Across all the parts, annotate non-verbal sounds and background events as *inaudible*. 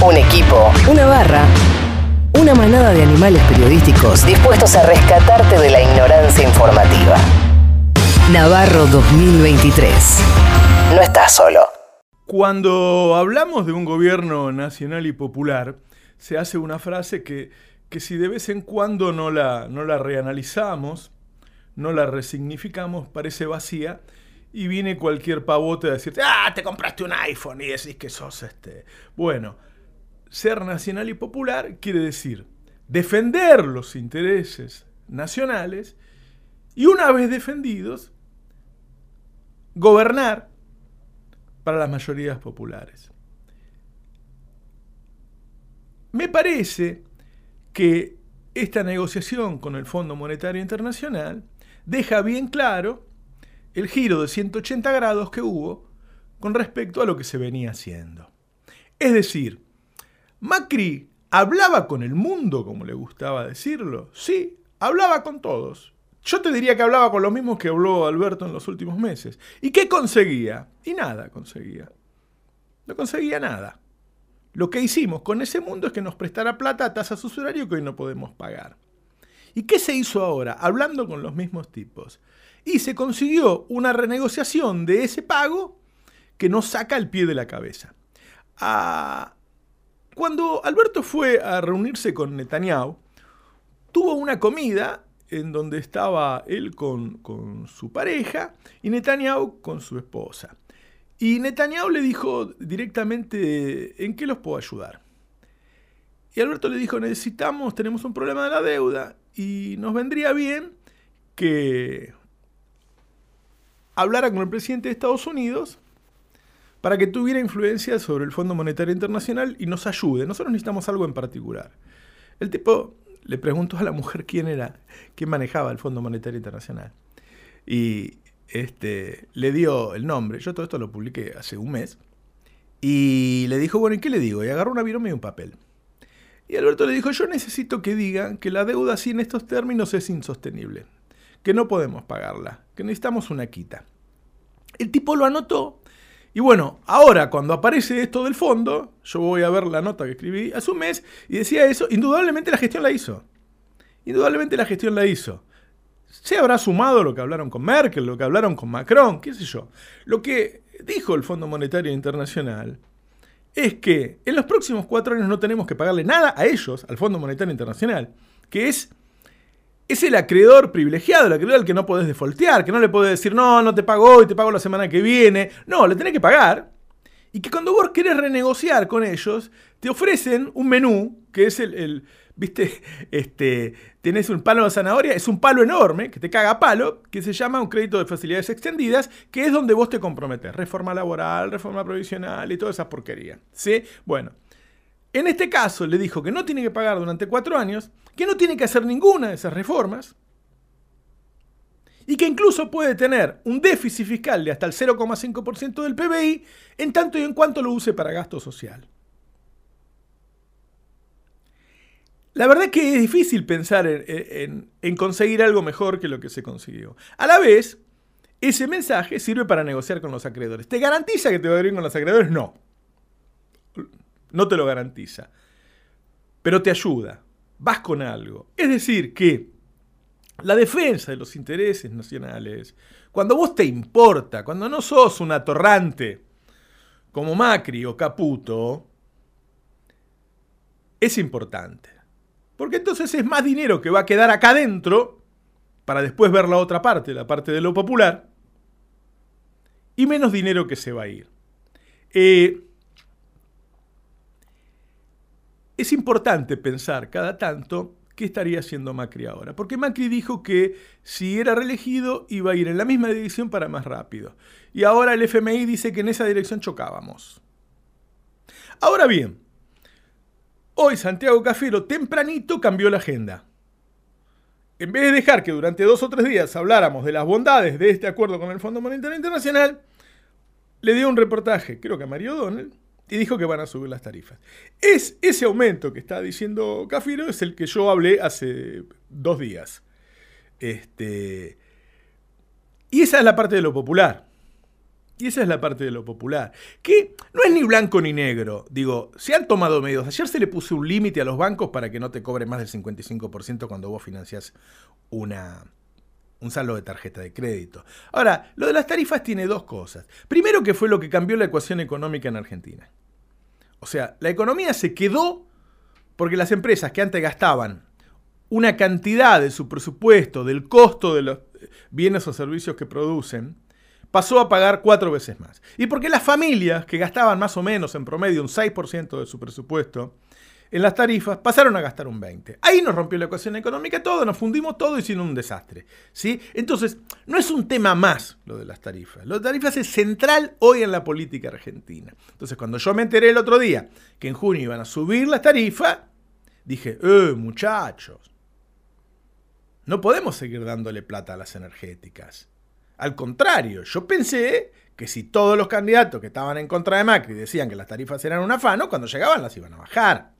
Un equipo. Una barra. Una manada de animales periodísticos dispuestos a rescatarte de la ignorancia informativa. Navarro 2023. No estás solo. Cuando hablamos de un gobierno nacional y popular, se hace una frase que, que si de vez en cuando no la, no la reanalizamos, no la resignificamos, parece vacía y viene cualquier pavote a decirte, ah, te compraste un iPhone y decís que sos este. Bueno, ser nacional y popular quiere decir defender los intereses nacionales y una vez defendidos, gobernar para las mayorías populares. Me parece que esta negociación con el Fondo Monetario Internacional deja bien claro el giro de 180 grados que hubo con respecto a lo que se venía haciendo. Es decir, Macri hablaba con el mundo, como le gustaba decirlo. Sí, hablaba con todos. Yo te diría que hablaba con los mismos que habló Alberto en los últimos meses. ¿Y qué conseguía? Y nada conseguía. No conseguía nada. Lo que hicimos con ese mundo es que nos prestara plata a tasas usuario que hoy no podemos pagar. ¿Y qué se hizo ahora? Hablando con los mismos tipos. Y se consiguió una renegociación de ese pago que nos saca el pie de la cabeza. Ah, cuando Alberto fue a reunirse con Netanyahu, tuvo una comida en donde estaba él con, su pareja y Netanyahu con su esposa. Y Netanyahu le dijo directamente, ¿en qué los puedo ayudar? Y Alberto le dijo, necesitamos, tenemos un problema de la deuda y nos vendría bien que hablara con el presidente de Estados Unidos para que tuviera influencia sobre el Fondo Monetario Internacional y nos ayude. Nosotros necesitamos algo en particular. El tipo le preguntó a la mujer quién era, quién manejaba el Fondo Monetario Internacional. Y este, le dio el nombre. Yo todo esto lo publiqué hace un mes. Y le dijo, bueno, ¿y qué le digo? Y agarró una viroma y un papel. Y Alberto le dijo, yo necesito que digan que la deuda así en estos términos es insostenible, que no podemos pagarla, que necesitamos una quita. El tipo lo anotó y bueno, ahora cuando aparece esto del fondo, yo voy a ver la nota que escribí hace un mes y decía eso, indudablemente la gestión la hizo. Indudablemente la gestión la hizo. Se habrá sumado lo que hablaron con Merkel, lo que hablaron con Macron, qué sé yo. Lo que dijo el Fondo Monetario Internacional es que en los próximos cuatro años no tenemos que pagarle nada a ellos, al Fondo Monetario Internacional, que es es el acreedor privilegiado, el acreedor al que no podés defoltear, que no le podés decir, no, no te pago hoy, te pago la semana que viene. No, le tenés que pagar. Y que cuando vos querés renegociar con ellos, te ofrecen un menú, que es el, viste, *laughs* este, tenés un palo de zanahoria, es un palo enorme, que te caga palo, que se llama un crédito de facilidades extendidas, que es donde vos te comprometes. Reforma laboral, reforma provisional y toda esa porquería. ¿Sí? Bueno. En este caso le dijo que no tiene que pagar durante cuatro años, que no tiene que hacer ninguna de esas reformas y que incluso puede tener un déficit fiscal de hasta el 0,5% del PBI en tanto y en cuanto lo use para gasto social. La verdad es que es difícil pensar en, en, conseguir algo mejor que lo que se consiguió. A la vez, ese mensaje sirve para negociar con los acreedores. ¿Te garantiza que te va a ir bien con los acreedores? No no te lo garantiza, pero te ayuda, vas con algo. Es decir, que la defensa de los intereses nacionales, cuando vos te importa, cuando no sos un atorrante como Macri o Caputo, es importante. Porque entonces es más dinero que va a quedar acá adentro para después ver la otra parte, la parte de lo popular, y menos dinero que se va a ir. Eh, es importante pensar cada tanto qué estaría haciendo Macri ahora. Porque Macri dijo que si era reelegido iba a ir en la misma dirección para más rápido. Y ahora el FMI dice que en esa dirección chocábamos. Ahora bien, hoy Santiago Cafiero tempranito cambió la agenda. En vez de dejar que durante dos o tres días habláramos de las bondades de este acuerdo con el Fondo Monetario Internacional, le dio un reportaje, creo que a Mario O'Donnell, y dijo que van a subir las tarifas. Es ese aumento que está diciendo Cafiro es el que yo hablé hace dos días. Este, y esa es la parte de lo popular. Y esa es la parte de lo popular. Que no es ni blanco ni negro. Digo, se han tomado medios. Ayer se le puso un límite a los bancos para que no te cobren más del 55% cuando vos financiás una, un saldo de tarjeta de crédito. Ahora, lo de las tarifas tiene dos cosas. Primero que fue lo que cambió la ecuación económica en Argentina. O sea, la economía se quedó porque las empresas que antes gastaban una cantidad de su presupuesto, del costo de los bienes o servicios que producen, pasó a pagar cuatro veces más. Y porque las familias que gastaban más o menos en promedio un 6% de su presupuesto, en las tarifas pasaron a gastar un 20. Ahí nos rompió la ecuación económica todo, nos fundimos todo y sin un desastre. ¿sí? Entonces, no es un tema más lo de las tarifas. De tarifas es central hoy en la política argentina. Entonces, cuando yo me enteré el otro día que en junio iban a subir las tarifas, dije, eh, muchachos, no podemos seguir dándole plata a las energéticas. Al contrario, yo pensé que si todos los candidatos que estaban en contra de Macri decían que las tarifas eran un afano, cuando llegaban las iban a bajar.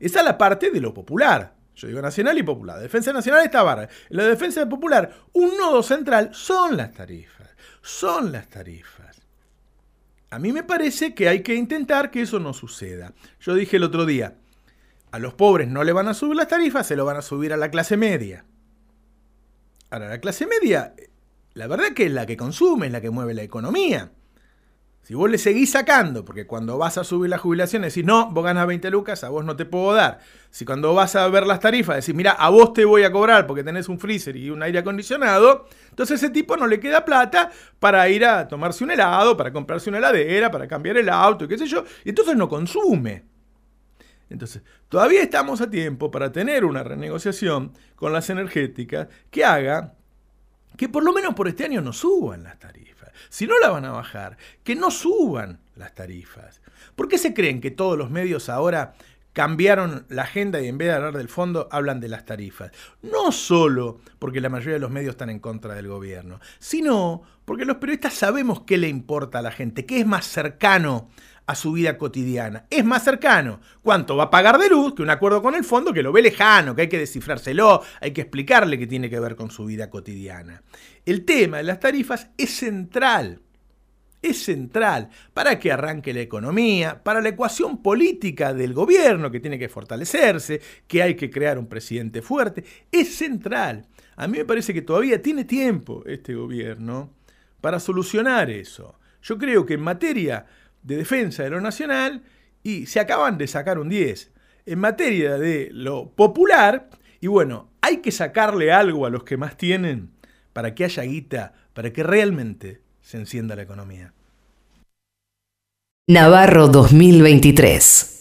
Esa es la parte de lo popular. Yo digo nacional y popular. La defensa nacional está barra. la defensa popular, un nodo central son las tarifas. Son las tarifas. A mí me parece que hay que intentar que eso no suceda. Yo dije el otro día, a los pobres no le van a subir las tarifas, se lo van a subir a la clase media. Ahora, la clase media, la verdad que es la que consume, es la que mueve la economía. Si vos le seguís sacando, porque cuando vas a subir la jubilación decís, no, vos ganas 20 lucas, a vos no te puedo dar. Si cuando vas a ver las tarifas decís, mira, a vos te voy a cobrar porque tenés un freezer y un aire acondicionado, entonces ese tipo no le queda plata para ir a tomarse un helado, para comprarse una heladera, para cambiar el auto y qué sé yo, y entonces no consume. Entonces, todavía estamos a tiempo para tener una renegociación con las energéticas que haga que por lo menos por este año no suban las tarifas. Si no la van a bajar, que no suban las tarifas. ¿Por qué se creen que todos los medios ahora cambiaron la agenda y en vez de hablar del fondo hablan de las tarifas? No solo porque la mayoría de los medios están en contra del gobierno, sino porque los periodistas sabemos qué le importa a la gente, qué es más cercano a su vida cotidiana. Es más cercano cuánto va a pagar de luz que un acuerdo con el fondo que lo ve lejano, que hay que descifrárselo, hay que explicarle que tiene que ver con su vida cotidiana. El tema de las tarifas es central. Es central para que arranque la economía, para la ecuación política del gobierno que tiene que fortalecerse, que hay que crear un presidente fuerte. Es central. A mí me parece que todavía tiene tiempo este gobierno para solucionar eso. Yo creo que en materia de defensa de lo nacional y se acaban de sacar un 10 en materia de lo popular. Y bueno, hay que sacarle algo a los que más tienen para que haya guita, para que realmente se encienda la economía. Navarro 2023